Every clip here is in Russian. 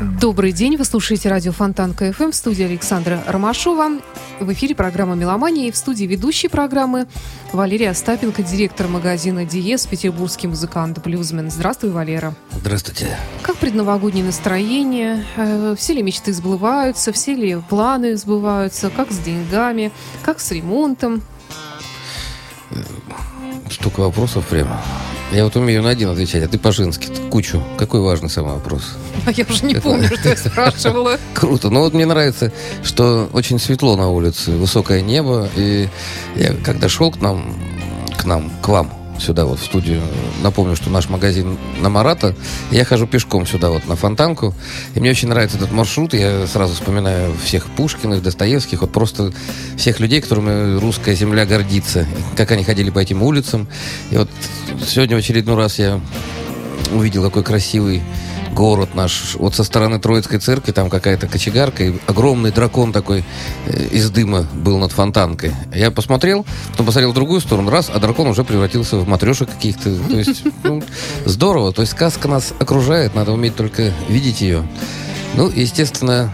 Добрый день, вы слушаете радио Фонтанка FM в студии Александра Ромашова. В эфире программа «Меломания» и в студии ведущей программы Валерия Остапенко, директор магазина «Диез», петербургский музыкант-блюзмен. Здравствуй, Валера. Здравствуйте. Как предновогоднее настроение? Э, Все ли мечты сбываются? Все ли планы сбываются? Как с деньгами? Как с ремонтом? Столько вопросов прямо. Я вот умею на один отвечать, а ты по-женски кучу. Какой важный самый вопрос? Я уже не помню, что я спрашивала. Круто. Ну вот мне нравится, что очень светло на улице, высокое небо. И я когда шел к нам, к нам, к вам, сюда вот в студию, напомню, что наш магазин на Марата, я хожу пешком сюда вот на Фонтанку, и мне очень нравится этот маршрут, я сразу вспоминаю всех Пушкиных, Достоевских, вот просто всех людей, которыми русская земля гордится, как они ходили по этим улицам. И вот сегодня в очередной раз я увидел какой красивый город наш. Вот со стороны Троицкой церкви там какая-то кочегарка, и огромный дракон такой э, из дыма был над фонтанкой. Я посмотрел, потом посмотрел в другую сторону, раз, а дракон уже превратился в матрешек каких-то. То есть, ну, здорово. То есть сказка нас окружает, надо уметь только видеть ее. Ну, естественно,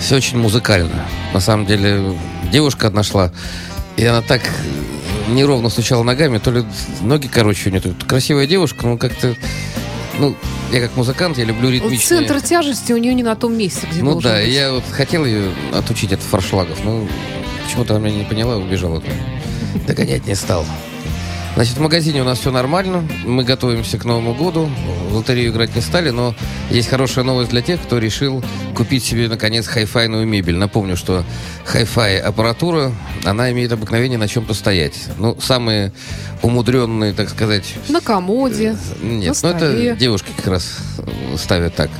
все очень музыкально. На самом деле, девушка одна шла, и она так неровно стучала ногами, то ли ноги короче у нее. Тут Красивая девушка, но как-то... Ну, я как музыкант, я люблю Вот ритмичные... Центр тяжести у нее не на том месте, где Ну да, быть. я вот хотел ее отучить от форшлагов, но почему-то она меня не поняла, убежала. Догонять не стал. Значит, в магазине у нас все нормально. Мы готовимся к Новому году. В лотерею играть не стали, но есть хорошая новость для тех, кто решил купить себе, наконец, хай-файную мебель. Напомню, что хай-фай аппаратура, она имеет обыкновение на чем-то стоять. Ну, самые умудренные, так сказать, На комоде. нет, на ну это девушки как раз э, ставят так.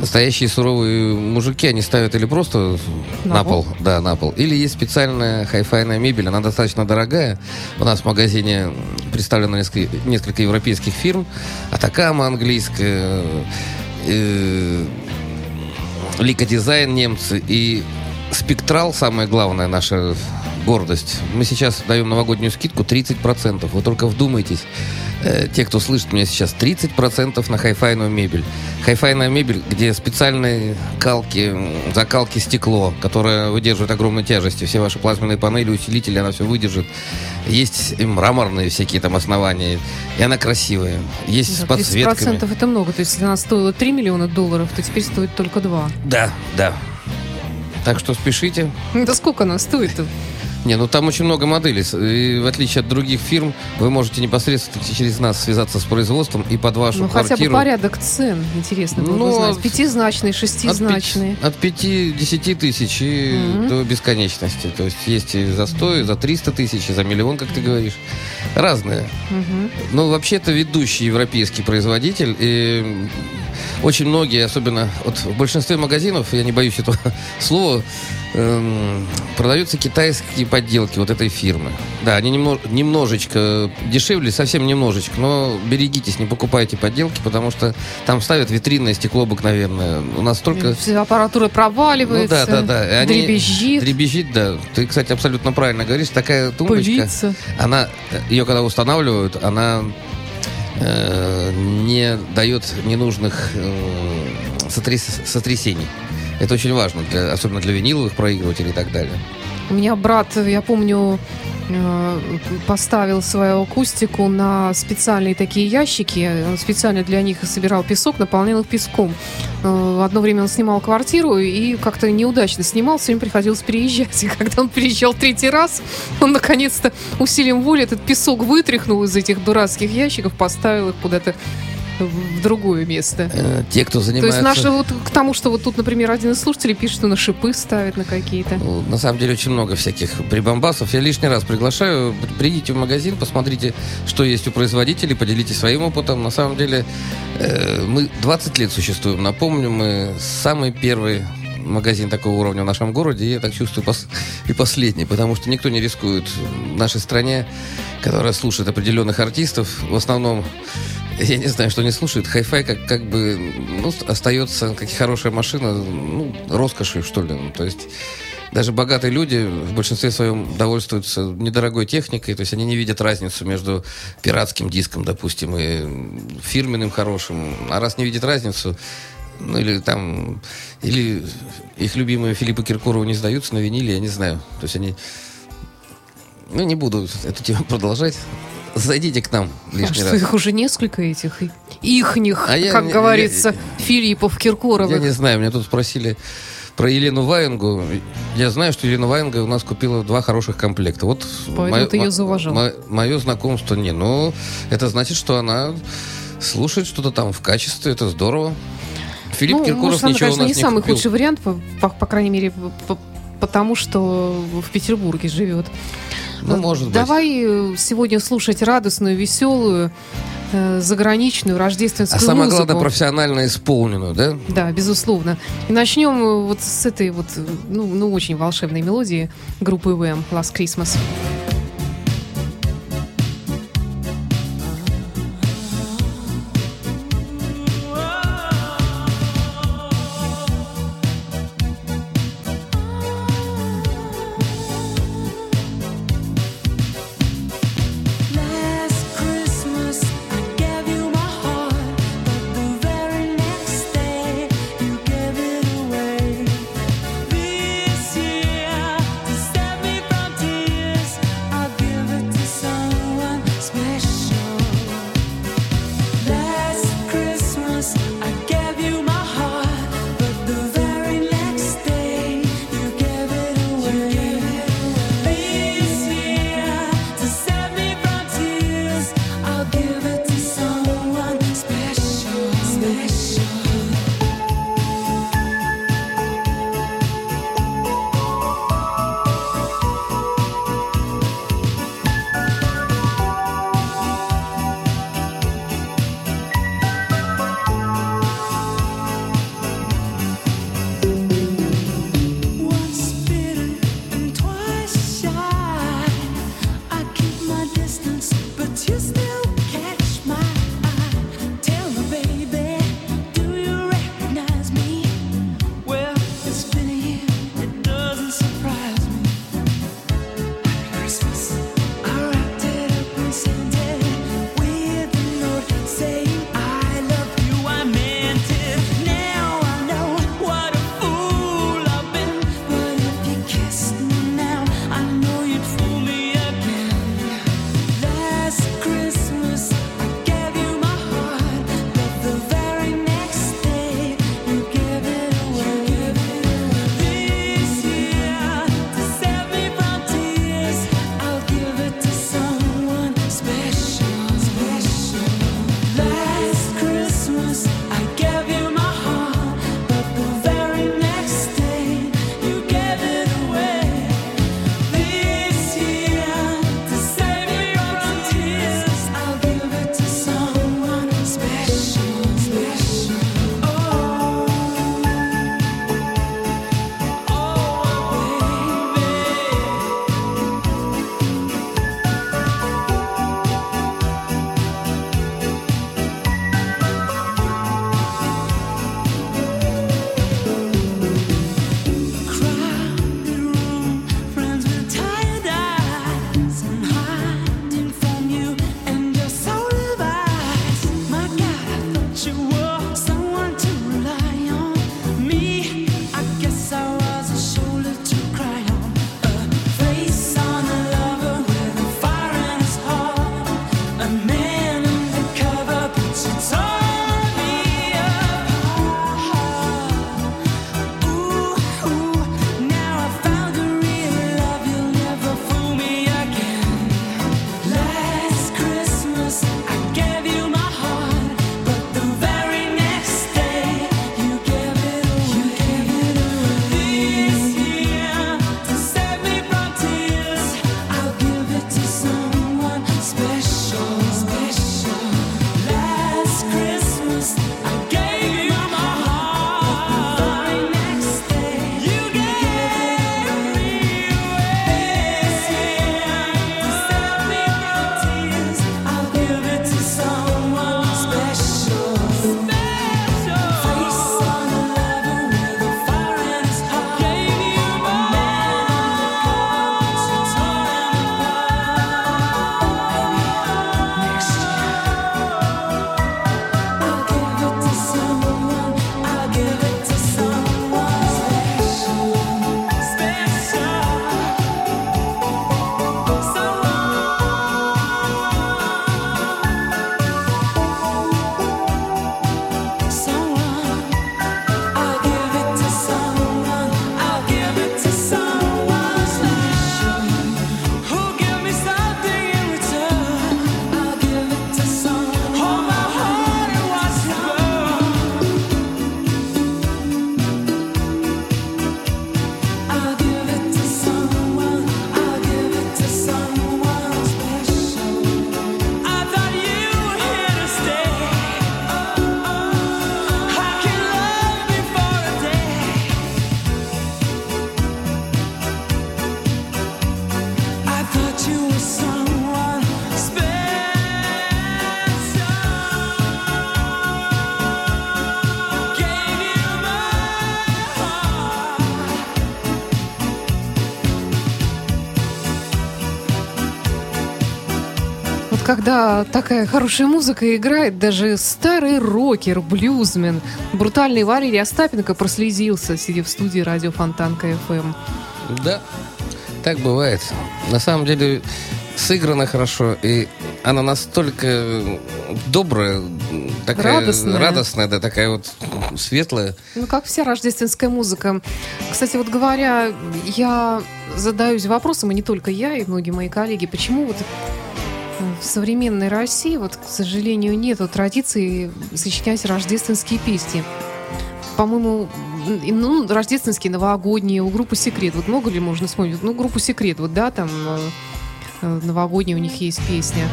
Настоящие суровые мужики, они ставят или просто На на, пол? пол, да, на пол, или есть специальная хай-файная мебель, она достаточно дорогая. У нас в магазине представлено несколько, несколько европейских фирм, Атакама английская, э, Лика Дизайн немцы и Спектрал, самая главная наша гордость. Мы сейчас даем новогоднюю скидку 30%. Вы только вдумайтесь. Э, те, кто слышит меня сейчас, 30% на хайфайную мебель. Хайфайная мебель, где специальные калки, закалки стекло, которое выдерживает огромной тяжести. Все ваши плазменные панели, усилители, она все выдержит. Есть и мраморные всякие там основания. И она красивая. Есть с Да, подсветками. 30% это много. То есть, если она стоила 3 миллиона долларов, то теперь стоит только 2. Да, да. Так что спешите. Да сколько она стоит? Не, ну там очень много моделей. И в отличие от других фирм, вы можете непосредственно через нас связаться с производством и под вашу Ну, хотя бы квартиру. порядок цен, интересно было бы Ну, знать. от- Пятизначные, от, шестизначные. пяти- от 5-10 тысяч и Мгм. до бесконечности. То есть есть и за 100, и за 300 тысяч, и за миллион, как ты говоришь. Разные. Мгм. Ну, вообще-то ведущий европейский производитель. И очень многие, особенно вот в большинстве магазинов, я не боюсь этого слова, эм, продаются китайские подделки вот этой фирмы. Да, они немно- немножечко дешевле, совсем немножечко, но берегитесь, не покупайте подделки, потому что там ставят витринное стекло обыкновенное. У нас только... Вся аппаратура Ну проваливается, да, да, да. И они- дребезжит, Дребезжит, да. Ты, кстати, абсолютно правильно говоришь. Такая тумбочка, пылится. она, ее когда устанавливают, она э, не дает ненужных э, сотряс- сотрясений. Это очень важно, для, особенно для виниловых проигрывателей и так далее. У меня брат, я помню, э, поставил свою акустику на специальные такие ящики. Он специально для них собирал песок, наполнял их песком. Э, Одно время он снимал квартиру и как-то неудачно снимал, все время приходилось переезжать. И когда он приезжал третий раз, он наконец-то усилием воли этот песок вытряхнул из этих дурацких ящиков, поставил их куда-то в другое место. Э, те, кто То занимается... есть наши вот к тому, что вот тут, например, один из слушателей пишет, что на шипы ставят на какие-то. Ну, На самом деле очень много всяких прибамбасов. Я лишний раз приглашаю, придите в магазин, посмотрите, что есть у производителей, поделитесь своим опытом. На самом деле э, мы 20 лет существуем. Напомню, мы самый первый магазин такого уровня в нашем городе, и я так чувствую пос- и последний, потому что никто не рискует в нашей стране, которая слушает определенных артистов, в основном я не знаю, что они слушают. Хай-фай как, как бы ну, остается, как хорошая машина, ну, роскошью, что ли. Ну, то есть даже богатые люди в большинстве своем довольствуются недорогой техникой, то есть они не видят разницу между пиратским диском, допустим, и фирменным хорошим. А раз не видят разницу, ну или там, или их любимые Филиппа Киркорова не сдаются на виниле, я не знаю. То есть они... Ну, не буду эту тему продолжать. Зайдите к нам лишний а раз. их уже несколько этих ихних, А я как не- говорится, я- Филиппов, Я Киркоровых. не знаю, меня тут спросили про Елену Ваенгу. Я знаю, что Елена Ваенга у нас купила два хороших комплекта. Вот Поэтому ты её зауважал. Мое знакомство не. Ну, это значит, что она слушает что-то там в качестве. Это здорово. Филипп ну, Киркоров может, она, ничего конечно, у не нас не самый купил. худший вариант, по, по- по крайней мере, по- потому что в Петербурге живет. Ну, может быть. Давай э, сегодня слушать радостную, веселую, э, заграничную, рождественскую А самое музыку. главное, профессионально исполненную, да? Да, безусловно. И начнем э, вот с этой вот, ну, ну очень волшебной мелодии группы ВМ «Last Christmas». Last Когда такая хорошая музыка играет, даже старый рокер, блюзмен, брутальный Валерий Остапенко прослезился, сидя в студии радио Фонтанка ФМ. Да, так бывает. На самом деле сыграно хорошо, и она настолько добрая, такая Радостная. радостная, да, такая вот светлая. Ну, как вся рождественская музыка. Кстати, вот говоря, я задаюсь вопросом, и не только я, и многие мои коллеги, почему вот в современной России, вот, к сожалению, нету традиции сочинять рождественские песни. По-моему, ну, рождественские, новогодние, у группы «Секрет». Вот много ли можно вспомнить? Ну, группу «Секрет», вот, да, там э, э, новогодняя у них есть песня.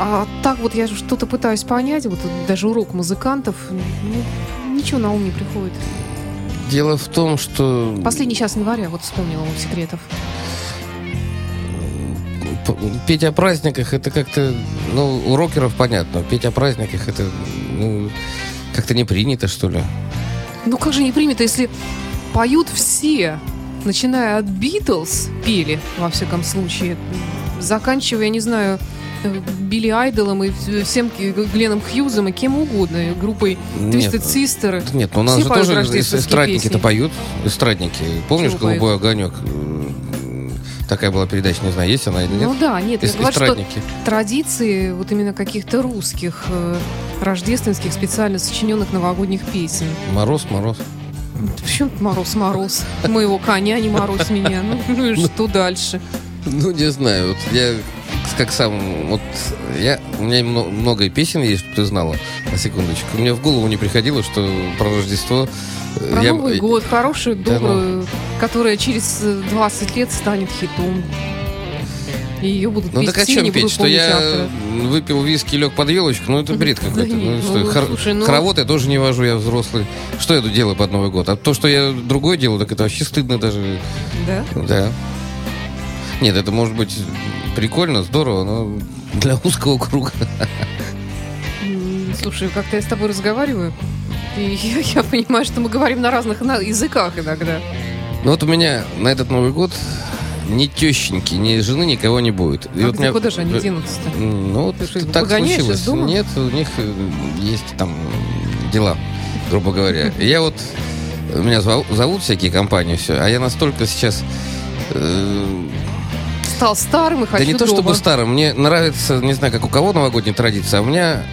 А так вот я что-то пытаюсь понять, вот даже урок музыкантов, ну, ничего на ум не приходит. Дело в том, что Последний час января, вот вспомнила у секретов. Петь о праздниках это как-то, ну, у рокеров понятно, петь о праздниках это, ну, как-то не принято, что ли. Ну как же не принято, если поют все, начиная от Битлз, пели, во всяком случае, заканчивая, я не знаю, э, Билли Айдолом и всем Г- Гленном Хьюзом и кем угодно, и группой Нет, Twisted Sister. Нет, ну у нас Все же поют тоже эстрадники-то поют. Эстрадники. Помнишь Чего поют? «Голубой огонек»? Такая была передача, не знаю, есть она или нет. Ну да, нет, я говорю, что традиции вот именно каких-то русских, э, рождественских, специально сочиненных новогодних песен. Мороз, мороз. Почему мороз, мороз? Моего коня не морозь меня. Ну, ну и что дальше? Ну, не знаю, вот я как сам, вот я, у меня мно- много песен есть, чтобы ты знала, на секундочку. Мне в голову не приходило, что про Рождество... э, Про я- Новый год, хорошую, Да ну. добрую, которая через э, 20 лет станет хитом. И ее будут Ну петь так о чем петь? Что я автора. выпил виски, лег под елочку? Ну это бред какой-то. Ну, что, ну, хор- ну- Хоровод я тоже не вожу, я взрослый. Что я тут делаю под Новый год? А то, что я другое делаю, так это вообще стыдно даже. Да? Да. Нет, это может быть прикольно, здорово, но для узкого круга. Слушай, как-то я с тобой разговариваю, и я, я понимаю, что мы говорим на разных на- языках иногда. Ну вот у меня на этот Новый год ни тещеньки, ни жены, никого не будет. И А вот меня- куда же они денутся-то? Ну, вот Ты их так случилось. Нет, у них э, есть там дела, грубо говоря. Я вот... Меня зовут, зовут всякие компании, все, а я настолько сейчас... Стал старым и хочу да не то дома. чтобы старым, мне нравится, не знаю, как у кого новогодняя традиция, а у меня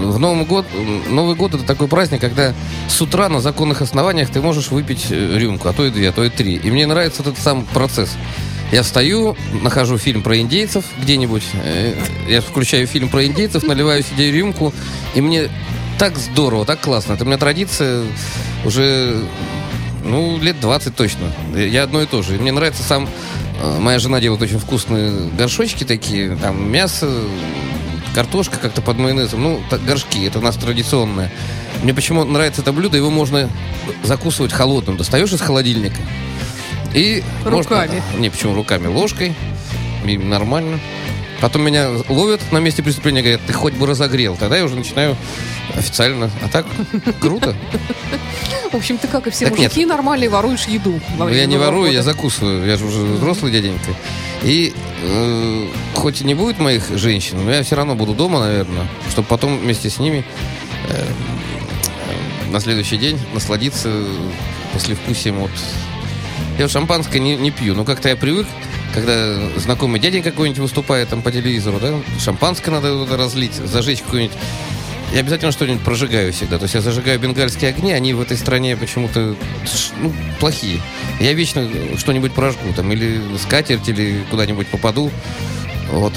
э, в Новый год, Новый год это такой праздник, когда с утра на законных основаниях ты можешь выпить э, рюмку, а то и две, а то и три. И мне нравится этот сам процесс. Я встаю, нахожу фильм про индейцев где-нибудь, э, я включаю фильм про индейцев, наливаю себе рюмку, и мне так здорово, так классно. Это у меня традиция уже, ну, лет 20 точно. Я одно и то же. И мне нравится сам... э, Моя жена делает очень вкусные горшочки такие, там мясо, картошка как-то под майонезом. Ну, так, горшки, это у нас традиционное. Мне почему нравится это блюдо, его можно закусывать холодным. Достаешь из холодильника и... Руками. Можно, не, почему руками? Ложкой. И нормально. Потом меня ловят на месте преступления, говорят, ты хоть бы разогрел. Тогда я уже начинаю официально. А так круто. В общем, ты, как и все Так мужики, нормальные воруешь еду. во Ну, я не ворую, я закусываю. Я же уже взрослый дяденька. И э, хоть и не будет моих женщин, но я все равно буду дома, наверное, чтобы потом вместе с ними э, э, на следующий день насладиться послевкусием от... Я шампанское не, не пью, но как-то я привык, когда знакомый дядень какой-нибудь выступает там по телевизору, да, шампанское надо разлить, зажечь какой-нибудь я обязательно что-нибудь прожигаю всегда. То есть я зажигаю бенгальские огни, они в этой стране почему-то ну, плохие. Я вечно что-нибудь прожгу, там, или скатерть, или куда-нибудь попаду. Вот.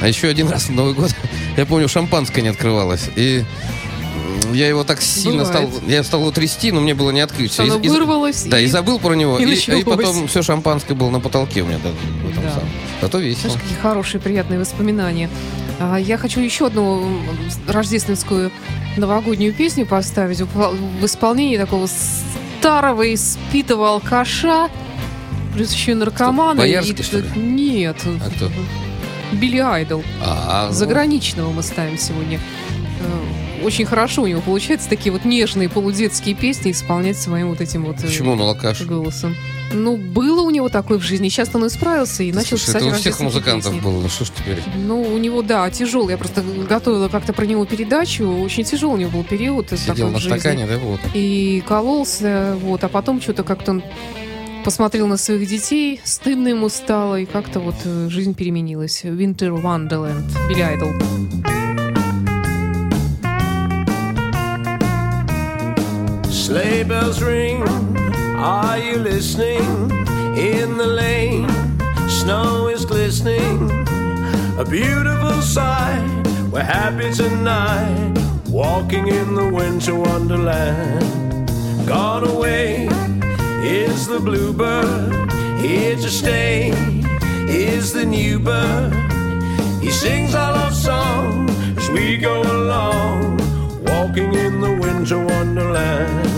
А еще один раз на Новый год, я помню, шампанское не открывалось. И я его так сильно стал... Бывает. Я стал его трясти, но мне было не открыть. Оно И- и- вырвалось. Да, и забыл про него. и И, и началось. потом все шампанское было на потолке у меня. Да, в этом Да. самом. Зато весело. Знаешь, какие хорошие, приятные воспоминания. А, Я хочу еще одну рождественскую новогоднюю песню поставить в в исполнении такого старого испитого алкаша, плюс еще и наркомана. Боярский, И- что ли? Нет. А кто? Билли Айдол. А, ну, Заграничного мы ставим сегодня. Очень хорошо у него получается такие вот нежные полудетские песни исполнять своим вот этим вот э, Почему он алкаш? голосом. Ну, было у него такое в жизни. Сейчас он исправился и начал Слушай, писать это у всех музыкантов песни. было. Ну что ж теперь? Ну, у него, да, тяжелый. Я просто готовила как-то про него передачу. Очень тяжелый у него был период. Сидел на стакане, да, вот. И кололся, вот. А потом что-то как-то он посмотрел на своих детей, стыдно ему стало, и как-то вот э, жизнь переменилась. Winter Wonderland, Билли Айдол. Sleigh bells ring, are you listening? In the lane, snow is glistening. A beautiful sight, we're happy tonight. Walking in the winter wonderland. Gone away is the bluebird, here to stay is the new bird. He sings our love song as we go along, walking in the winter wonderland.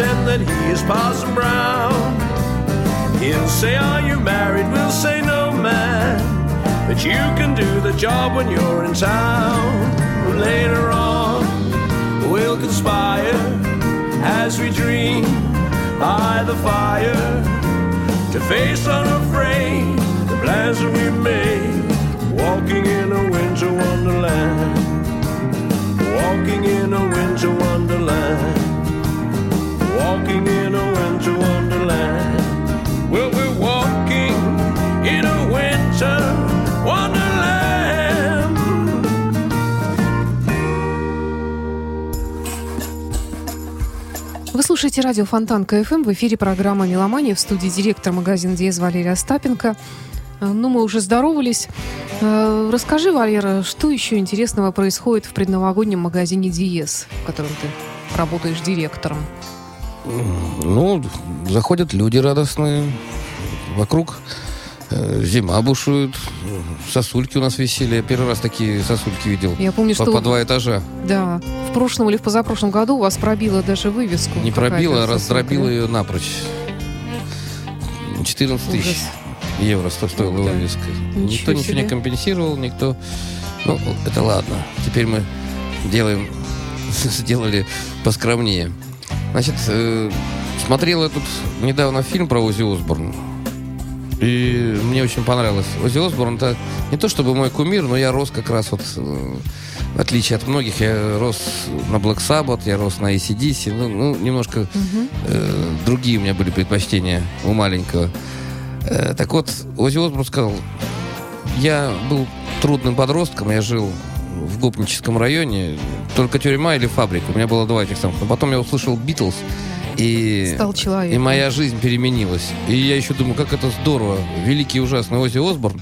Pretend that he is Parson Brown. He'll say, Are you married? We'll say, No, man. But you can do the job when you're in town. Later on, we'll conspire as we dream by the fire to face unafraid the plans that we made. Walking in a winter wonderland. Walking in a winter wonderland. Walking in a winter wonderland. Well, we're walking in a winter wonderland. Вы слушаете радио Фонтан КФМ. В эфире программа «Меломания». В студии директор магазина «Диез» Валерия Остапенко. Э, Ну, мы уже здоровались. Э, Расскажи, Валера, что еще интересного происходит в предновогоднем магазине «Диез», в котором ты работаешь директором? Ну, заходят люди радостные. Вокруг э, зима бушует. Сосульки у нас висели. Я первый раз такие сосульки видел. Я помню, По, что... по два этажа. Да, в прошлом или в позапрошлом году у вас пробило даже вывеску. Не пробила, а да? ее напрочь. 14 тысяч Ужас. евро сто- стоила ты. вывеска. Ничего никто ничего себе. не компенсировал, никто... Ну, это ладно. Теперь мы делаем... Сделали поскромнее. Значит, э, смотрел я тут недавно фильм про Ози Осборн. И мне очень понравилось. Ози Осборн это не то чтобы мой кумир, но я рос как раз вот э, в отличие от многих, я рос на Black Sabbath, я рос на ACDC, ну, ну немножко э, другие у меня были предпочтения у маленького. Э, так вот, Ози Осборн сказал, я был трудным подростком, я жил в гопническом районе, только тюрьма или фабрика. У меня было два этих самых. Но потом я услышал Битлз, и, Стал человеком. и моя жизнь переменилась. И я еще думаю, как это здорово. Великий и ужасный Ози Осборн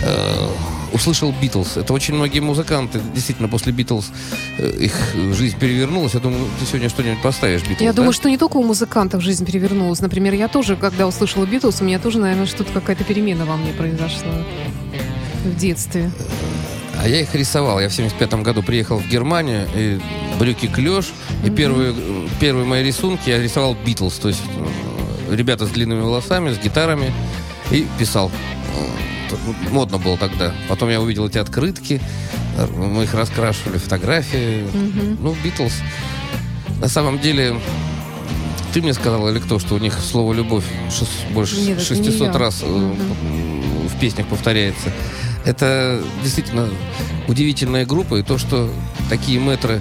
э, услышал Битлз. Это очень многие музыканты, действительно, после Битлз э, их жизнь перевернулась. Я думаю, ты сегодня что-нибудь поставишь Битлз, Я да? думаю, что не только у музыкантов жизнь перевернулась. Например, я тоже, когда услышала Битлз, у меня тоже, наверное, что-то какая-то перемена во мне произошла в детстве. А я их рисовал. Я в 75 году приехал в Германию, и брюки клеш. И первые, первые мои рисунки я рисовал Битлз. То есть э, ребята с длинными волосами, с гитарами. И писал. Э, Модно было тогда. Потом я увидел эти открытки. э, Мы их раскрашивали, фотографии. Ну, Битлз. На самом деле, ты мне сказал, или кто, что у них слово «любовь» шес- больше Нет, это не 600 я. раз Мгм. в песнях повторяется. Это действительно удивительная группа, и то, что такие мэтры,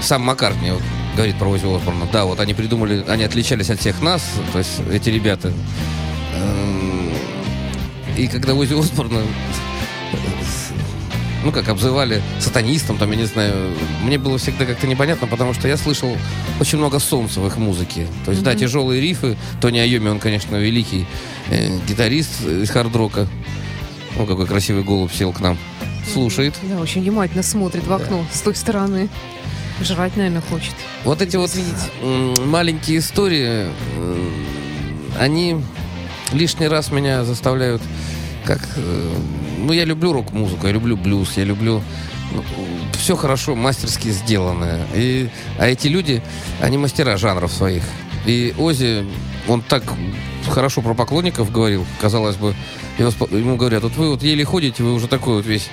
сам Маккартни вот говорит про Ози Осборна, да, вот они придумали, они отличались от всех нас, то есть эти ребята. Эм, И когда Ози Осборна ну, как обзывали сатанистом, там, я не знаю, мне было всегда как-то непонятно, потому что я слышал очень много солнца в их музыке. То есть, да, тяжелые рифы. Тони Айоми, он, конечно, великий э, гитарист из хард-рока. О, какой красивый голубь сел к нам. Слушает. Да, очень внимательно смотрит в окно с той стороны. Жрать, наверное, хочет. Вот эти вот Извините. м, маленькие истории, они лишний раз меня заставляют как... э, Ну, я люблю рок-музыку, я люблю блюз, я люблю... все хорошо, мастерски сделанное. И, а эти люди, они мастера жанров своих. И Ози, он так хорошо про поклонников говорил, казалось бы, ему говорят, вот вы вот еле ходите, вы уже такой вот весь...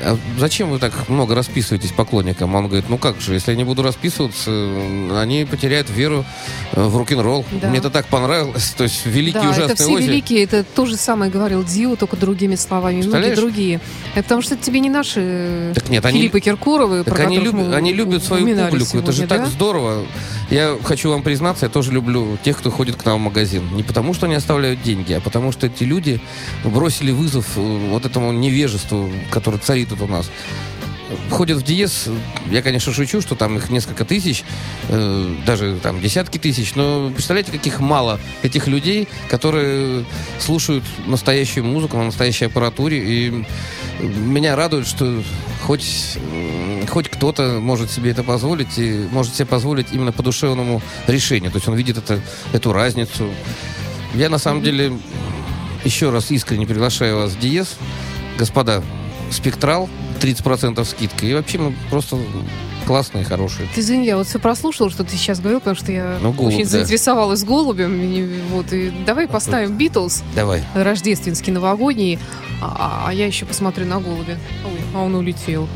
А зачем вы так много расписываетесь поклонникам? Он говорит, ну как же, если я не буду расписываться, э, они потеряют веру э, в рок-н-ролл. Да. Мне это так понравилось. То есть великий да, ужасный это все Оззи. великие, это то же самое говорил Дио, только другими словами, многие другие. Это потому что это тебе не наши Так нет, они- Филиппы Киркоровы, Так они, мы они любят свою публику. это же сегодня, так да? здорово. Я хочу вам признаться, я тоже люблю тех, кто ходит к нам в магазин. Не потому, что они оставляют деньги, а потому, что эти люди бросили вызов э, вот этому невежеству, которое царит тут у нас. Ходят в Диез, я, конечно, шучу, что там их несколько тысяч, э, даже там десятки тысяч, но представляете, каких мало этих людей, которые слушают настоящую музыку на настоящей аппаратуре, и меня радует, что хоть, хоть кто-то может себе это позволить, и может себе позволить именно по душевному решению. То есть он видит это, эту разницу. Я на самом деле еще раз искренне приглашаю вас в Диез. Господа, спектрал, 30% скидка. И вообще мы просто классные, хорошие. Ты извини, я вот все прослушала, что ты сейчас говорил, потому что я Ну, голубь, очень да. заинтересовалась голубем. И, вот, и давай поставим Битлз Давай. рождественский, новогодний, а, а я еще посмотрю на голубя. Ой, а он улетел.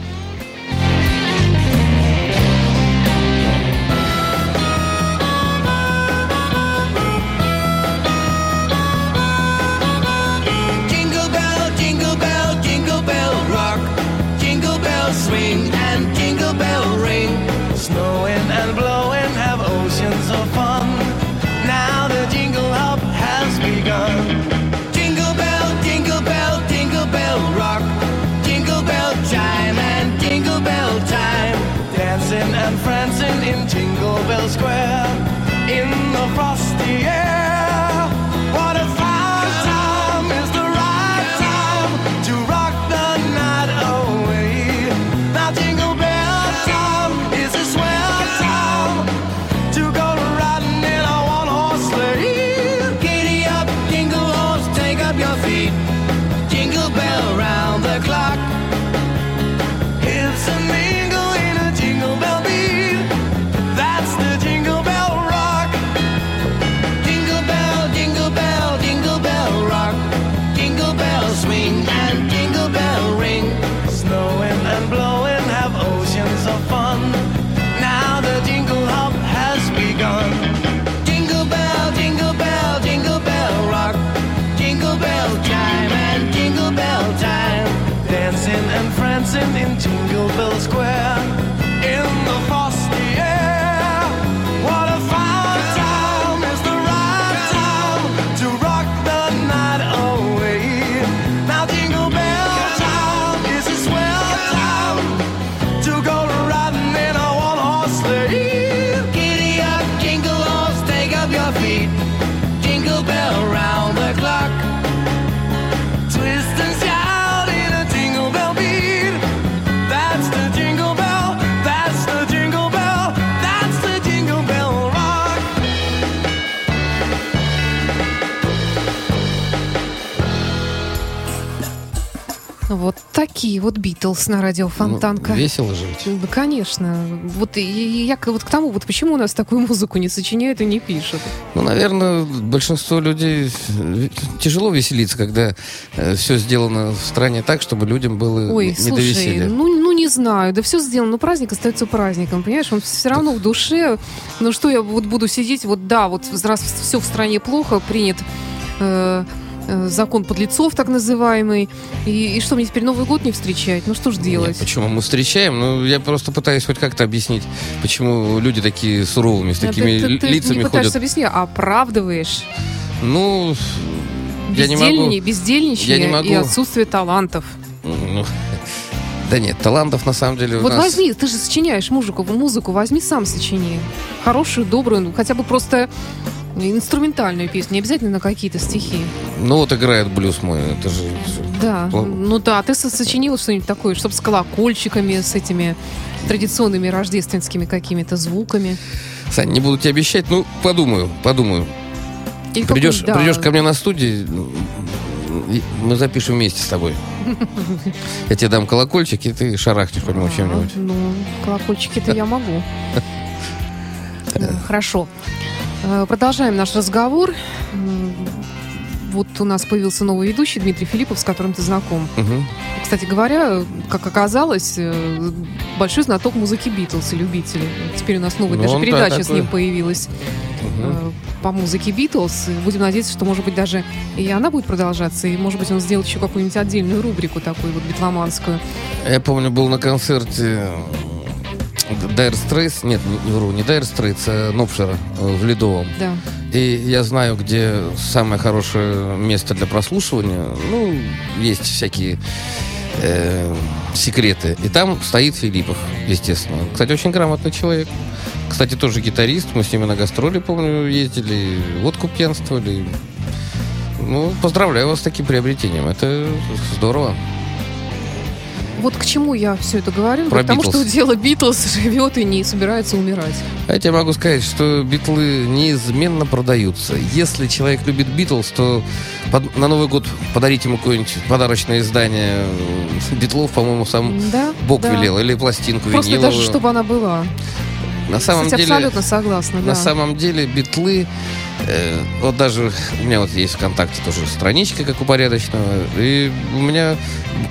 Square. In the frosty Вот такие вот Битлз на радио Фонтанка. Ну, весело ведь. Да, конечно. Вот и- и я вот к тому, вот почему у нас такую музыку не сочиняют и не пишут. Ну, наверное, большинство людей э, тяжело веселиться, когда все сделано в стране так, чтобы людям было Ой, не до слушай, веселья. ну, ну не знаю, да все сделано, но праздник остается праздником, понимаешь, он все равно в душе. Ну что я вот буду сидеть, вот да, вот раз все в стране плохо, принят э, э, закон подлецов так называемый, и, и что мне теперь Новый год не встречать? Ну что ж делать? Нет, почему мы встречаем? Ну, я просто пытаюсь хоть как-то объяснить, почему люди такие суровыми, с Ты- такими ты, ты лицами не пытаешься ходят. объяснить, а оправдываешь. Ну, я не могу. Бездельни- бездельничание я не могу. и отсутствие талантов. Ну, да нет, талантов на самом деле у Вот нас... возьми, ты же сочиняешь музыку, музыку возьми сам сочини. Хорошую, добрую, ну, хотя бы просто инструментальную песню, не обязательно на какие-то стихи. Ну вот играет блюз мой, это же... Да, Ладно. ну да, ты со- сочинила что-нибудь такое, чтобы с колокольчиками, с этими традиционными рождественскими какими-то звуками. Сань, не буду тебе обещать, ну, подумаю, подумаю. Или Придешь, да. придешь ко мне на студии, и мы запишем вместе с тобой. Я тебе дам колокольчик, и ты шарахнешь по нему А, чем-нибудь. Ну, колокольчики-то я могу. Э, Хорошо. Э, Продолжаем наш разговор. Вот у нас появился новый ведущий Дмитрий Филиппов, с которым ты знаком. Мгм. Кстати говоря, как оказалось, э, большой знаток музыки Битлз и любитель. Теперь у нас новая Ну, даже он, да, передача с ним появилась э, по музыке Битлз. Будем надеяться, что, может быть, даже и она будет продолжаться, и, может быть, он сделает еще какую-нибудь отдельную рубрику такую вот битломанскую. Я помню, был на концерте Dire Straits, нет, не, вру, не Dire Straits, а Нопшера э, в Ледовом. Да. И я знаю, где самое хорошее место для прослушивания. Ну, есть всякие э, секреты. И там стоит Филиппов, естественно. Кстати, очень грамотный человек. Кстати, тоже гитарист. Мы с ними на гастроли, помню, ездили, водку пьянствовали. Ну, поздравляю вас с таким приобретением. Это здорово. Вот к чему я все это говорю? Про Потому Битлз. что дело Битлз живет и не собирается умирать. А я тебе могу сказать, что битлы неизменно продаются. Если человек любит Битлз, то под- на Новый год подарить ему какое-нибудь подарочное издание Битлов, по-моему, сам Да? Бог да. велел. Или пластинку Просто виниловую. даже, чтобы она была. На самом Кстати, деле, абсолютно согласна, на да. самом деле битлы, вот даже у меня вот есть ВКонтакте тоже страничка, как у порядочного, и у меня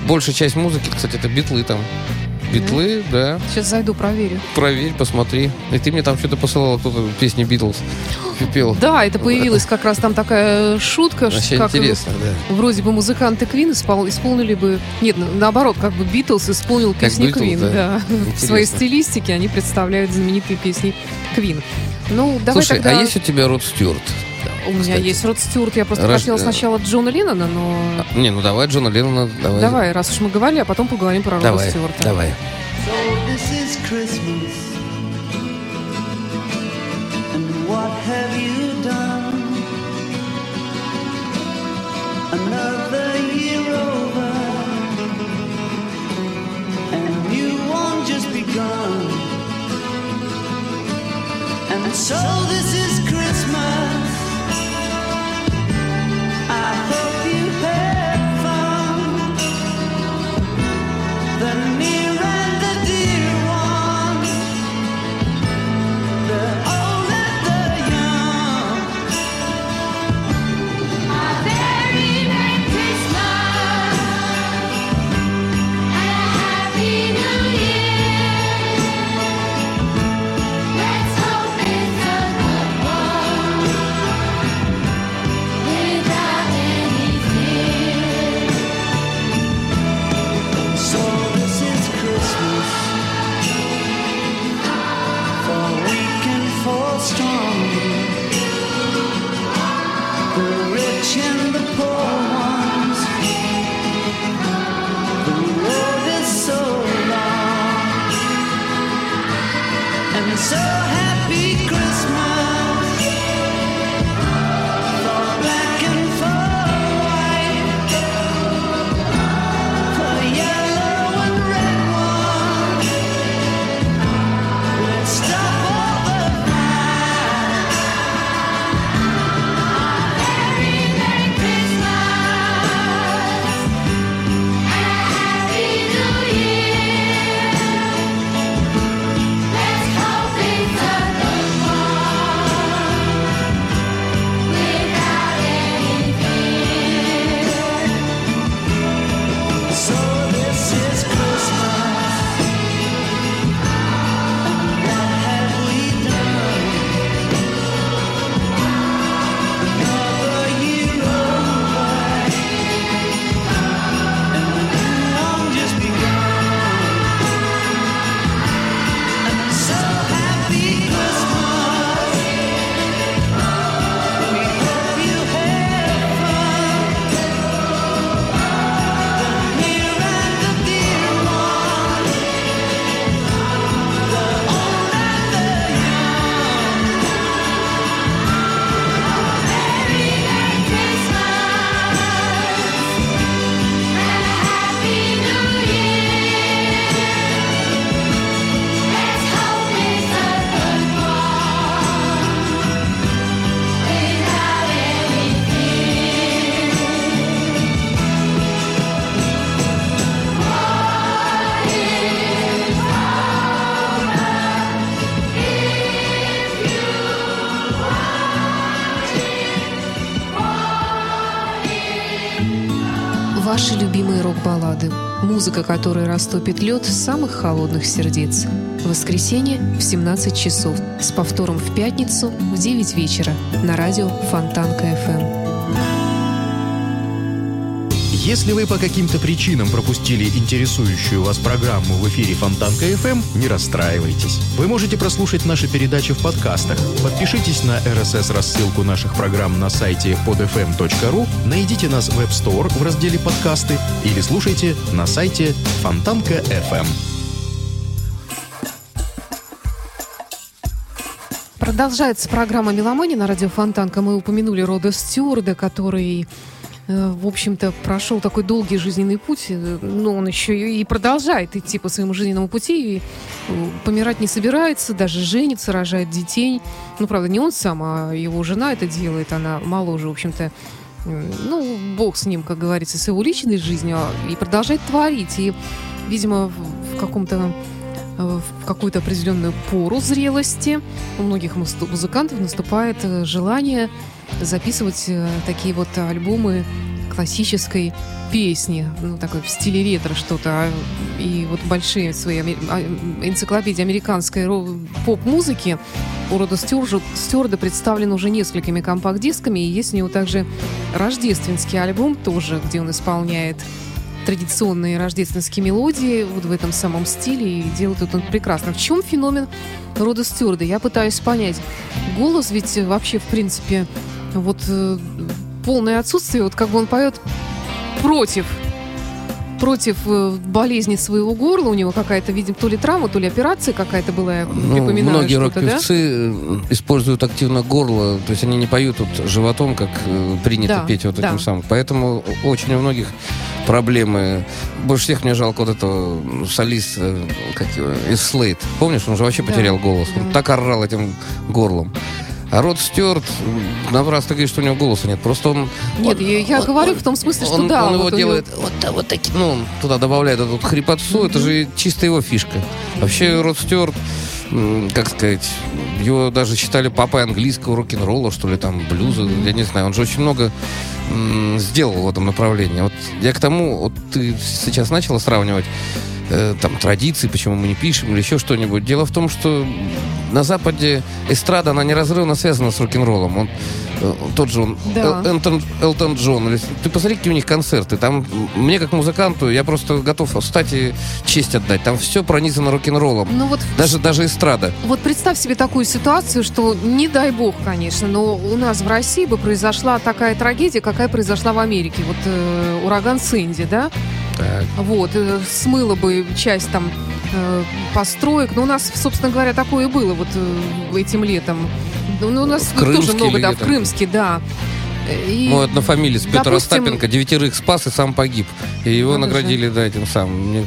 большая часть музыки, кстати, это битлы там. Битлы, да. Сейчас зайду, проверю. Проверь, посмотри. И ты мне там что-то посылала, кто-то песни Битлз пел. Да, это появилась как раз там такая шутка, Вообще что как интересно, да. вроде бы музыканты Квин исполнили бы... Нет, на- наоборот, как бы Битлз исполнил песни Квин. да. Да. В своей стилистике они представляют знаменитые песни Квин. Ну, давай Слушай, тогда... а есть у тебя Род Стюарт? У меня кстати? есть Род Стюарт. Я просто Рож- хотела сначала Джона Леннона, но... А, Не, ну давай Джона Леннона, давай. Давай, раз уж мы говорили, а потом поговорим про Рода Давай, Стюарта. давай. So Музыка, которая растопит лед самых холодных сердец. В воскресенье в 17 часов. С повтором в пятницу в 9 вечера. На радио Фонтанка FM. Если вы по каким-то причинам пропустили интересующую вас программу в эфире Фонтанка FM, не расстраивайтесь. Вы можете прослушать наши передачи в подкастах. Подпишитесь на RSS-рассылку наших программ на сайте podfm.ru, найдите нас в App Store в разделе «Подкасты» или слушайте на сайте Фонтанка FM. Продолжается программа «Меломания» на радио Фонтанка. Мы упомянули Рода Стюарда, который в общем-то, прошел такой долгий жизненный путь, э, но он еще и продолжает идти по своему жизненному пути, и э, помирать не собирается, даже женится, рожает детей. Ну, правда, не он сам, а его жена это делает, она моложе, в общем-то, ну, бог с ним, как говорится, с его личной жизнью, а, и продолжает творить. И, видимо, в, каком-то э, в какую-то определенную пору зрелости у многих музыкантов наступает э, желание записывать э, такие вот альбомы классической песни, ну, такой в стиле ретро что-то. А, И вот большие свои а, энциклопедии американской поп-музыки у Рода Стюарда, Стюарда представлен уже несколькими компакт-дисками, и есть у него также рождественский альбом тоже, где он исполняет традиционные рождественские мелодии вот в этом самом стиле, и делает это он прекрасно. В чем феномен Рода Стюарда? Я пытаюсь понять. Голос ведь вообще, в принципе, вот э, полное отсутствие, вот как бы он поет против против э, болезни своего горла. У него какая-то, видимо, то ли травма, то ли операция какая-то была, я Ну, припоминаю многие что-то, да? рок-певцы э, используют активно горло, то есть они не поют вот животом, как принято Да, петь вот да. этим самым. Поэтому очень у многих проблемы. Больше всех мне жалко вот этого солиста, как его, из Слейт. Помнишь, он же вообще Да, потерял голос. Он да. так орал этим горлом. А Род Стюарт, напрасно говорит, что у него голоса нет. Просто он... Нет, он- я, он- говорю он- в том смысле, что он, да. он вот его него- делает вот, так- вот такие, ну, туда добавляет эту вот хрипотцу, это же чисто его фишка. Вообще Род Стюарт, м, как сказать, его даже считали папой английского рок-н-ролла, что ли, там, блюза, я не знаю, он же очень много сделал в этом направлении. Вот я к тому, вот ты сейчас начала сравнивать э, там традиции, почему мы не пишем или еще что-нибудь. Дело в том, что на Западе эстрада, она неразрывно связана с рок-н-роллом. Он, э, тот же он, Да. Эл- Элтон, Элтон Джон. или- Ты посмотри, какие у них концерты. Там мне, как музыканту, я просто готов встать и честь отдать. Там все пронизано рок-н-роллом. Ну вот Даже, даже эстрада. Вот представь себе такую ситуацию, что не дай бог, конечно, но у нас в России бы произошла такая трагедия, какая произошла в Америке. Вот э, ураган Сэнди, да? Так. Вот, э, смыло бы часть там э, построек. Но у нас, собственно говоря, такое и было вот э, этим летом. Ну, у нас В тоже много, да, где в? Крымске, да. И, Мой однофамилец Петр допустим, Остапенко девятерых спас и сам погиб. И его Надо же. наградили, да, этим самым.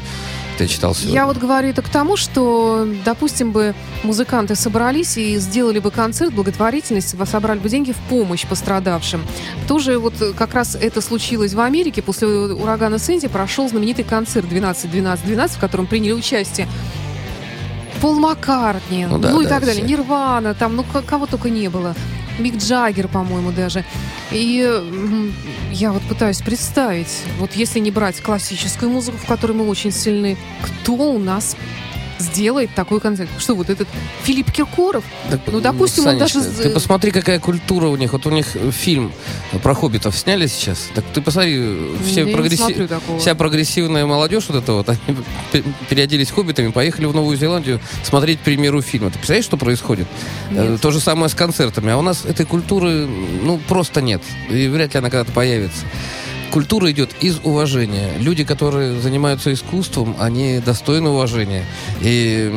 Ты читал сегодня. Я вот говорю это к тому, что, допустим, бы музыканты собрались и сделали бы концерт благотворительности, собрали бы деньги в помощь пострадавшим. Тоже вот как раз это случилось в Америке. После урагана Сэнди прошел знаменитый концерт 12-12-12, в котором приняли участие Пол Маккартни, Ну ну, да, и да, так далее, все. Нирвана, там, ну, кого только не было. Мик Джаггер, по-моему, даже. И я вот пытаюсь представить, вот если не брать классическую музыку, в которой мы очень сильны, кто у нас сделает такой концерт? Что вот этот Филипп Киркоров? Так, Ну, допустим, он Санечка, даже... Ты посмотри, какая культура у них. Вот у них э, фильм про хоббитов сняли сейчас. Так ты посмотри, э, все Я не прогресси- вся прогрессивная молодежь вот эта вот, они пе- переоделись хоббитами, поехали в Новую Зеландию смотреть премьеру фильма. Ты представляешь, что происходит? Э, Нет. То же самое с концертами. А у нас этой культуры, ну, просто нет. И вряд ли она когда-то появится. Культура идет из уважения. Люди, которые занимаются искусством, они достойны уважения. И,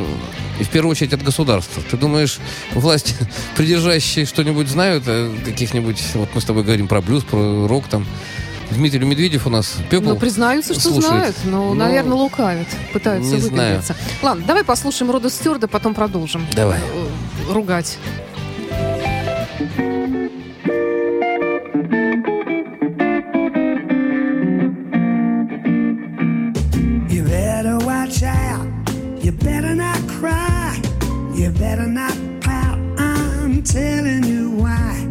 и в первую очередь от государства. Ты думаешь, власть, придержащие что-нибудь знают, э, каких-нибудь, вот мы с тобой говорим про блюз, про рок там. Дмитрий Медведев у нас пепел. Ну, признаются, что слушает. знают, но, Ну, наверное, лукавят, пытаются не. Ладно, давай послушаем Рода Стюарда, потом продолжим. Давай. э, Ругать. better not pal. I'm telling you why.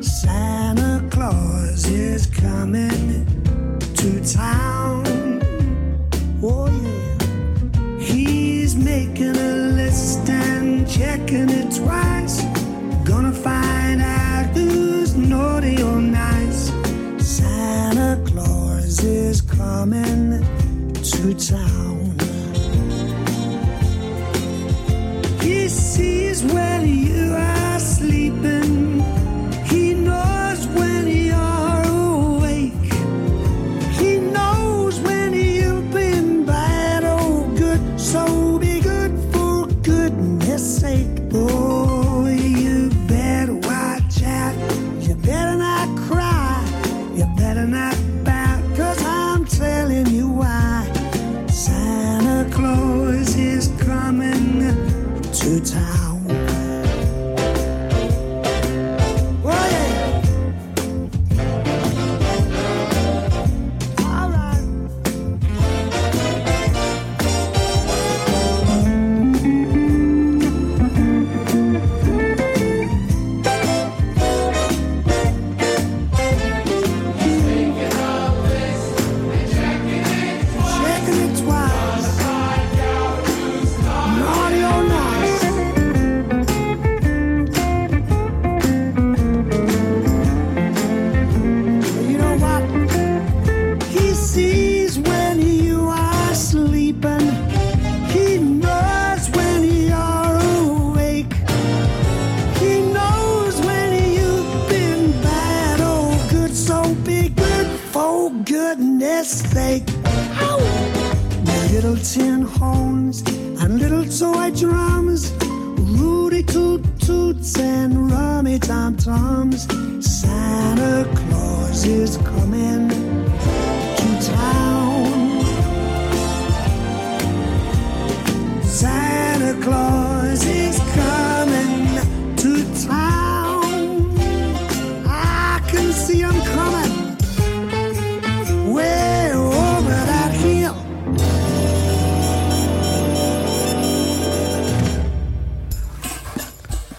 Santa Claus is coming to town. Oh, yeah. He's making a list and checking it twice. Gonna find out who's naughty or nice. Santa Claus is coming to town.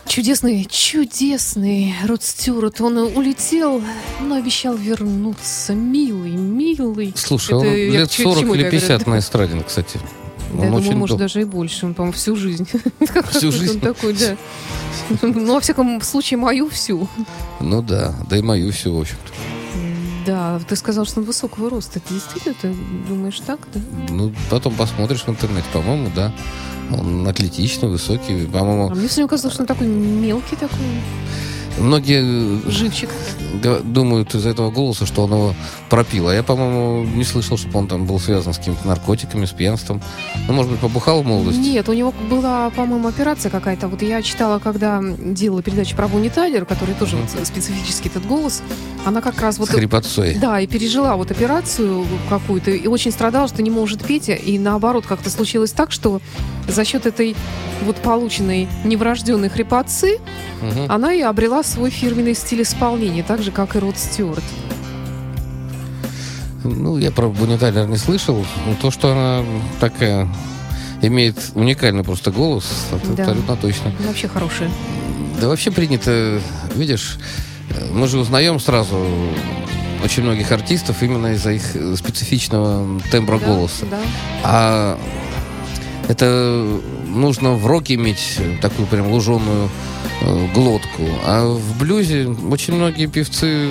Чудесный, чудесный Род Стюарт. Он улетел, но обещал вернуться. Милый, милый. Слушай, он Это я лет к чё- 40 чему или это я говорю? 50 на эстраде, кстати. Да, Он я думаю, может, даже и больше. Он, по-моему, всю жизнь. Всю он жизнь? такой, да. Ну, во всяком случае, мою всю. Ну да, да и мою всю, в общем-то. Да, ты сказал, что он высокого роста. Ты действительно ты думаешь так, да? Ну, потом посмотришь в интернете, по-моему, да. Он атлетичный, высокий, А по-моему. мне все время казалось, что он такой мелкий такой, Многие э, живчик. думают из-за этого голоса, что он его пропил. А я, по-моему, не слышал, чтобы он там был связан с какими-то наркотиками, с пьянством. Ну, может быть, побухал в молодости? Нет, у него была, по-моему, операция какая-то. Вот я читала, когда делала передачу про Бонни Тайлер, который тоже вот специфический этот голос. Она как раз вот... С хрипотцой. Да, и пережила вот операцию какую-то, и очень страдала, что не может петь, и наоборот как-то случилось так, что за счет этой вот полученной неврожденной хрипотцы Мгм. она и обрела свой фирменный стиль исполнения, так же, как и Род Стюарт. Ну, я про Бонни Тайлер не слышал. Но то, что она такая имеет уникальный просто голос, Да. абсолютно точно. Ну, Вообще хорошая. Да вообще принято, видишь, мы же узнаем сразу очень многих артистов именно из-за их специфичного тембра Да, голоса. Да. А это нужно в роке иметь такую прям луженую глотку. А в блюзе очень многие певцы...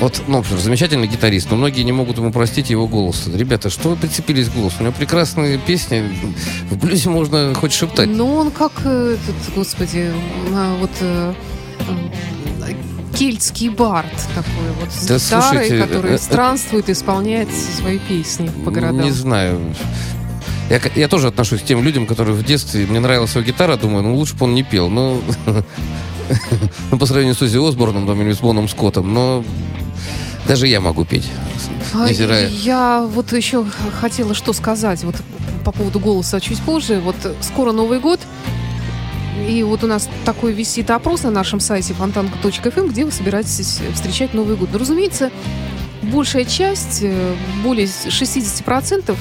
Вот, ну, например, замечательный гитарист, но многие не могут ему простить его голос. Ребята, что вы прицепились к голосу? У него прекрасные песни. В блюзе можно хоть шептать. Ну, он как э, этот, господи, вот э, э, кельтский бард такой вот с Да гитарой, слушайте, который э, э, странствует и исполняет свои песни по городам. Не знаю. Я, я тоже отношусь к тем людям, которые в детстве... Мне нравилась его гитара, думаю, ну лучше бы он не пел. Ну, ну, по сравнению с Узи Осборном там, или с Боном Скоттом. Но даже я могу петь. Невзирая- Я вот еще хотела что сказать вот по поводу голоса чуть позже. Вот скоро Новый год. И вот у нас такой висит опрос на нашем сайте фонтанка.фм, где вы собираетесь встречать Новый год. Ну, разумеется, большая часть, э, более 60%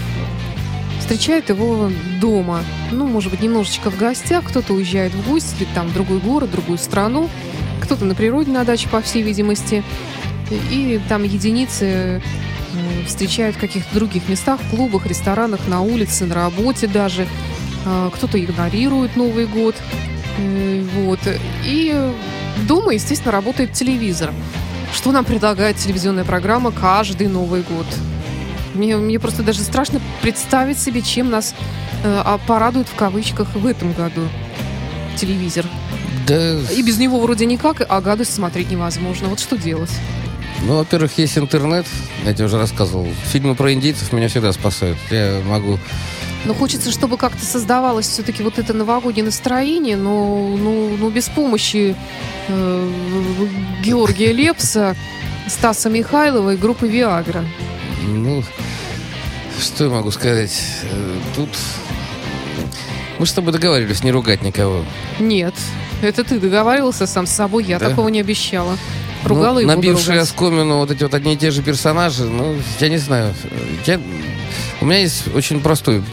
встречает его дома. Ну, может быть, немножечко в гостях. Кто-то уезжает в гости, там в другой город, в другую страну. Кто-то на природе на даче, по всей видимости. И там единицы встречают в каких-то других местах, в клубах, ресторанах, на улице, на работе даже. А, Кто-то игнорирует Новый год. Э, Вот. И дома, естественно, работает телевизор. Что нам предлагает телевизионная программа каждый Новый год? Мне, мне просто даже страшно представить себе, чем нас э, а, порадует в кавычках в этом году телевизор. Да, И без него вроде никак, а гадость смотреть невозможно. Вот что делать? ну, во-первых, есть интернет, я тебе уже рассказывал. Фильмы про индейцев меня всегда спасают. Я могу... Но хочется, чтобы как-то создавалось все-таки вот это новогоднее настроение, но ну, ну, без помощи э, Георгия Лепса, Стаса Михайлова и группы Виагра. Ну, что я могу сказать? Э, Тут... Мы с тобой договаривались не ругать никого. Нет, это ты договаривался сам с собой, я Да? такого не обещала. Ругала ну, и набившие оскомину вот эти вот одни и те же персонажи, ну, я не знаю. Я, у меня есть очень простой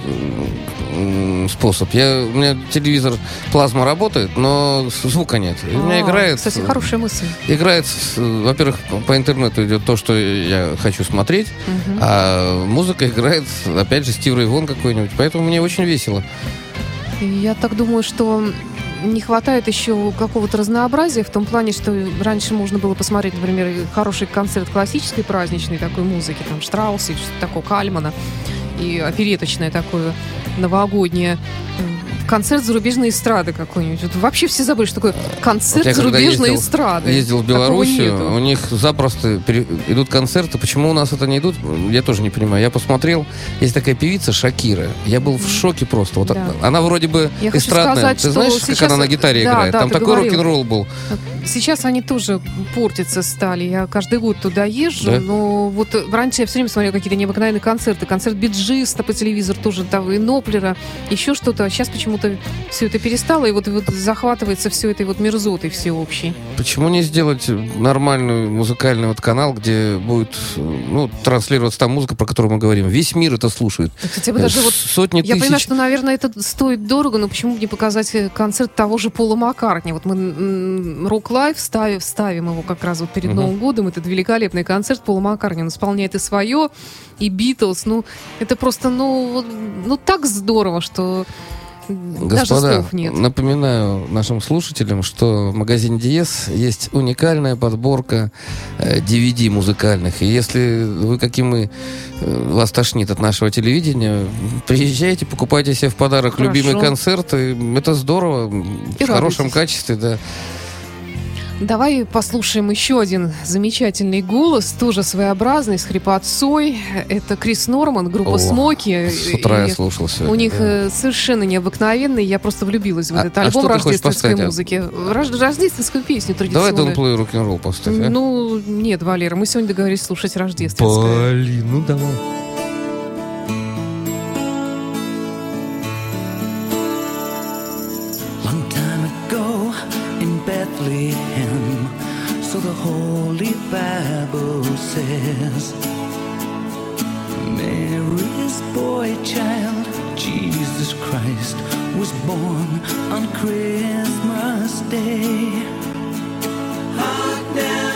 способ. Я, у меня телевизор плазма работает, но звука нет. И у меня А, играет... Кстати, хорошая мысль. Играет, во-первых, по интернету идет то, что я хочу смотреть, Мгм. а музыка играет, опять же, Стив Рэй Вон какой-нибудь. Поэтому мне очень весело. Я так думаю, что не хватает еще какого-то разнообразия в том плане, что раньше можно было посмотреть, например, хороший концерт классической праздничной такой музыки, там Штрауса или что-то такое, Кальмана, и опереточное такое новогоднее. Концерт зарубежной эстрады какой-нибудь. Вот вообще все забыли, что такое концерт Вот зарубежной ездил- эстрады. Ездил в Белоруссию, у них запросто идут концерты. Почему у нас это не идут, я тоже не понимаю. Я посмотрел, есть такая певица Шакира. Я был в шоке просто. Вот Да. она вроде бы Я эстрадная. сказать, Ты знаешь, как она на гитаре Да, играет? да, Там такой рок-н-ролл был. Сейчас они тоже портиться стали. Я каждый год туда езжу, Да? но вот раньше я все время смотрела какие-то необыкновенные концерты. Концерт биджиста по телевизору тоже, там, и Доплера, еще что-то. А сейчас почему-то все это перестало, и вот, вот захватывается все этой вот мерзотой всеобщей. Почему не сделать нормальный музыкальный вот канал, где будет ну, транслироваться та музыка, про которую мы говорим? Весь мир это слушает. Хотя бы даже вот Сотни Я тысяч. понимаю, что, наверное, это стоит дорого, но почему бы не показать э, концерт того же Пола Маккартни? Вот мы Рок Лайв ставим, ставим его как раз вот перед Мгм. Новым годом. Это великолепный концерт Пола Маккартни. Он исполняет и свое, и Битлз. Ну, это просто, ну, ну так здорово, что м, даже Господа, слов нет. напоминаю нашим слушателям, что в магазине Диез есть уникальная подборка э, DVD музыкальных. И если вы, как и мы, э, вас тошнит от нашего телевидения, приезжайте, покупайте себе в подарок Хорошо. любимые концерты. Это здорово, И в хорошем радуйтесь. качестве, да. Давай послушаем еще один замечательный голос, тоже своеобразный, с хрипотцой. Это Крис Норман, группа О, Смоки. С утра я слушал сегодня. У них да. э, совершенно необыкновенный. Я просто влюбилась в А- этот а альбом хочешь рождественской а? музыки. Рож- рождественскую песню Давай традиционную. Don't Play Rock'n'Roll поставь, а? Ну, нет, Валера, мы сегодня договорились слушать рождественское. Блин, ну давай. Bethlehem, so the Holy Bible says. Mary's boy child, Jesus Christ, was born on Christmas Day. Hark now,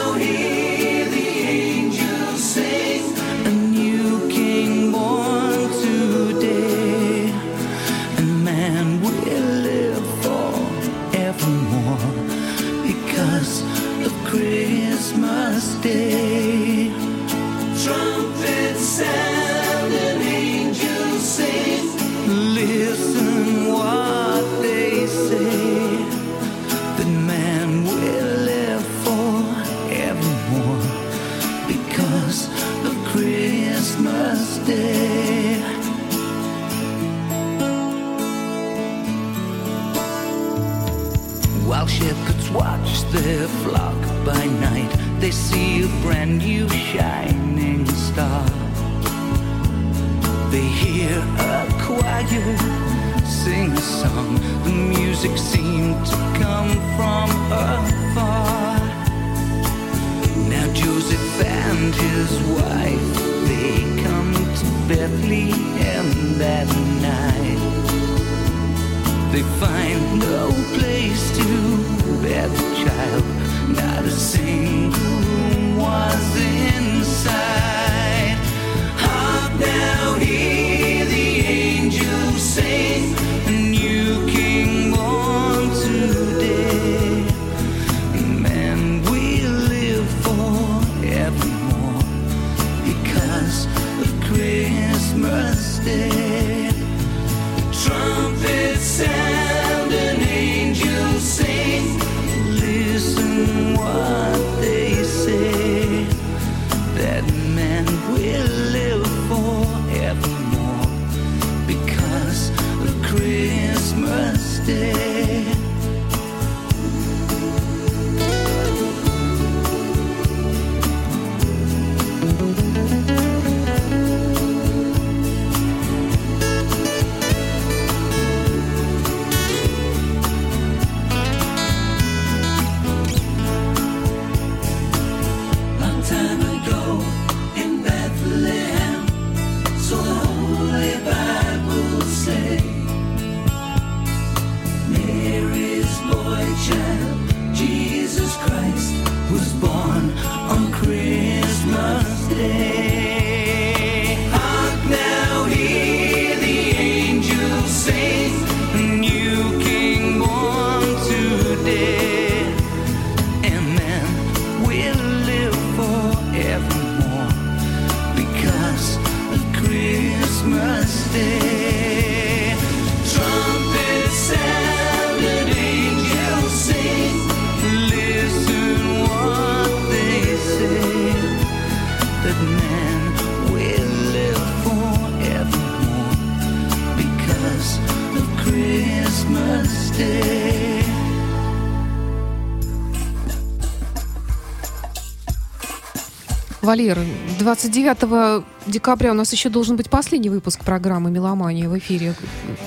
Валер, 29 декабря у нас еще должен быть последний выпуск программы «Меломания» в эфире.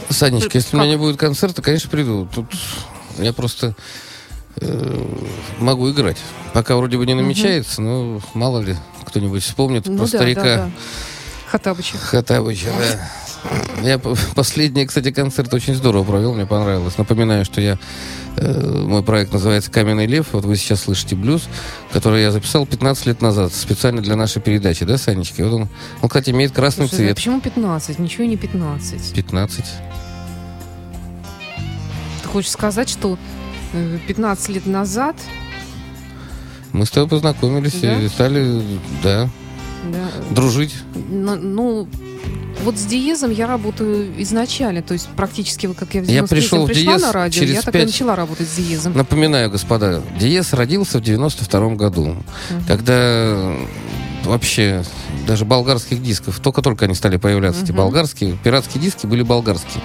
Санечка, если у Как? меня не будет концерта, конечно, приду. Тут я просто э, могу играть. Пока вроде бы не намечается, но мало ли кто-нибудь вспомнит Ну про да, старика да, да. Хаттабыча. Хатабыча, да. Я последний, кстати, концерт очень здорово провел, мне понравилось. Напоминаю, что я э, мой проект называется «Каменный лев». Вот вы сейчас слышите блюз, который я записал 15 лет назад специально для нашей передачи, да, Санечка? Вот он, он, кстати, имеет красный Слушай, а цвет. почему 15? Ничего не 15. 15. Ты хочешь сказать, что э, 15 лет назад Мы с тобой познакомились Да? и стали, да, да, дружить. ну, ну, вот с диезом я работаю изначально, то есть практически, вот как я в Я 93-м пришел в пришла диез на радио, через я так и начала работать с диезом. Напоминаю, господа, Диез родился в 92 году, когда э, вообще даже болгарских дисков, только-только они стали появляться, эти Мгм. болгарские, пиратские диски были болгарские.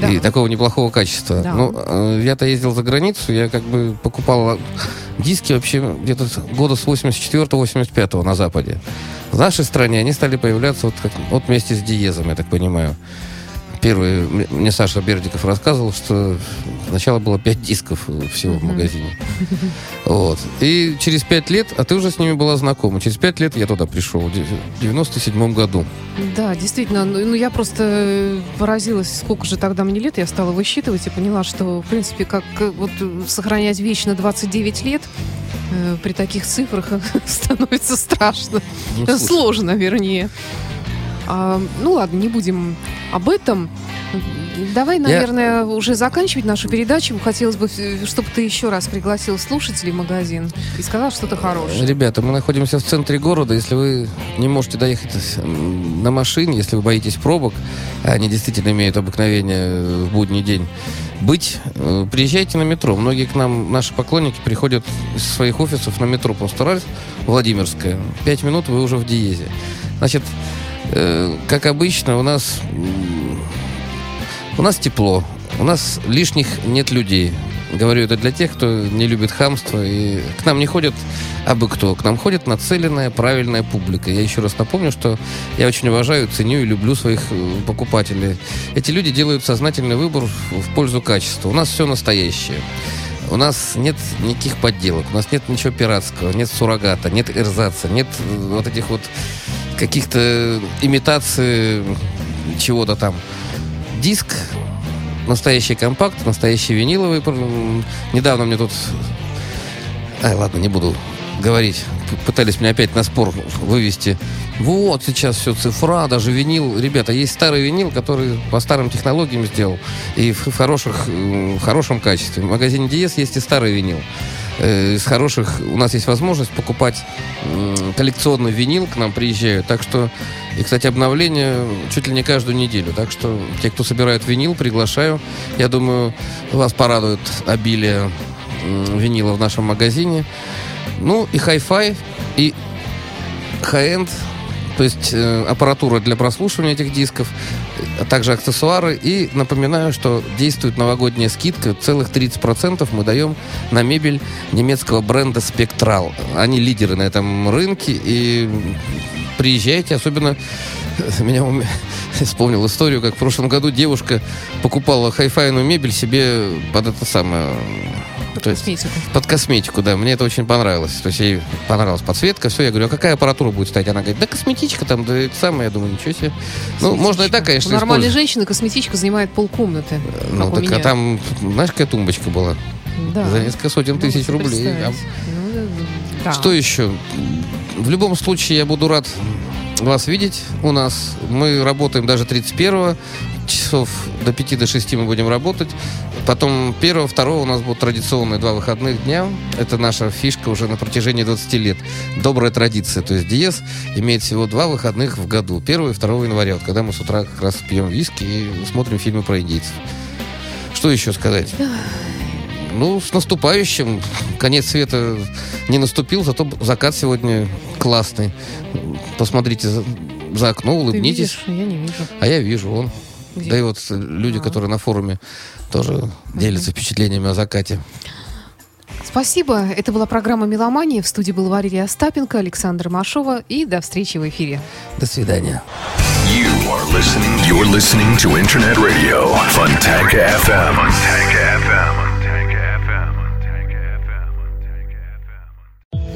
Да. И такого неплохого качества. Да. Ну, э, я-то ездил за границу, я как бы покупал диски вообще где-то года с 84-85 на Западе. В нашей стране они стали появляться вот, как, вот вместе с Диезом, я так понимаю. Первый, мне- Саша Бердиков рассказывал, что сначала было пять дисков всего в магазине. Вот. И через пять лет, а ты уже с ними была знакома, через пять лет я туда пришел, в 97 году. Да, действительно, ну ну, я просто поразилась, сколько же тогда мне лет, я стала высчитывать и поняла, что, в принципе, как э, вот э, сохранять вечно 29 лет э, при таких цифрах становится страшно. Ну, слушай, Сложно, вернее. А, ну ладно, не будем об этом. Давай, наверное, уже заканчивать нашу передачу. Хотелось бы, чтобы ты еще раз пригласил слушателей в магазин и сказал что-то хорошее. Ребята, мы находимся в центре города. Если вы не можете доехать на машине, если вы боитесь пробок, а они действительно имеют обыкновение в будний день быть, э, приезжайте на метро. Многие к нам, наши поклонники, приходят из своих офисов на метро Постараль, Владимирская. Пять минут, вы уже в Диезе. Значит, э, как обычно, у нас у нас тепло, у нас лишних нет людей. Говорю это для тех, кто не любит хамство. И к нам не ходят абы кто. К нам ходит нацеленная, правильная публика. Я еще раз напомню, что я очень уважаю, ценю и люблю своих э, покупателей. Эти люди делают сознательный выбор в пользу качества. У нас все настоящее. У нас нет никаких подделок, у нас нет ничего пиратского, нет суррогата, нет эрзаца, нет э, вот этих вот каких-то имитаций чего-то там. Диск, настоящий компакт, настоящий виниловый. Недавно мне тут... Ай, ладно, не буду говорить пытались меня опять на спор вывести. Вот, сейчас все цифра, даже винил. Ребята, есть старый винил, который по старым технологиям сделал. И в, хороших, в хорошем качестве. В магазине Диез есть и старый винил. Э, Из хороших у нас есть возможность покупать коллекционный винил, к нам приезжают. Так что, и, кстати, обновление чуть ли не каждую неделю. Так что те, кто собирает винил, приглашаю. Я думаю, вас порадует обилие винила в нашем магазине. Ну и хай-фай, и хай-энд, то есть э, аппаратура для прослушивания этих дисков, а также аксессуары. И напоминаю, что действует новогодняя скидка, целых 30% мы даем на мебель немецкого бренда Spectral. Они лидеры на этом рынке, и приезжайте, особенно меня ум- вспомнил историю, как в прошлом году девушка покупала хай-файную мебель себе под это самое... то есть Косметику. под косметику, да. Мне это очень понравилось. То есть ей понравилась подсветка, все. Я говорю, а какая аппаратура будет стоять? Она говорит, да косметичка там, да это самое. Я думаю, ничего себе. Ну, можно и так, конечно, У нормальной женщины косметичка занимает полкомнаты. Ну, как у так а там, знаешь, какая тумбочка была? Да. За несколько сотен Могу тысяч себе рублей. Там. Ну, да. Что еще? В любом случае, я буду рад вас видеть у нас. Мы работаем даже 31 часов до 5 до 6 мы будем работать. Потом 1 2 у нас будут традиционные два выходных дня. Это наша фишка уже на протяжении 20 лет. Добрая традиция. То есть Диез имеет всего два выходных в году. 1 и 2 января. Вот когда мы с утра как раз пьем виски и смотрим фильмы про индейцев. Что еще сказать? Ну, с наступающим. Конец света не наступил, зато закат сегодня классный. Посмотрите за, за окно, Ты улыбнитесь. видишь? Я не вижу. А я вижу, он. Где? Да и вот люди, А. которые на форуме тоже делятся впечатлениями о закате. Спасибо. Это была программа «Меломания». В студии был Валерия Остапенко, Александр Машова. И до встречи в эфире. До свидания. You are listening. You're listening to Internet Radio Fontanka FM. FM.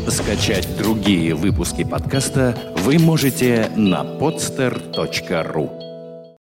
Скачать другие выпуски подкаста вы можете на podster.ru.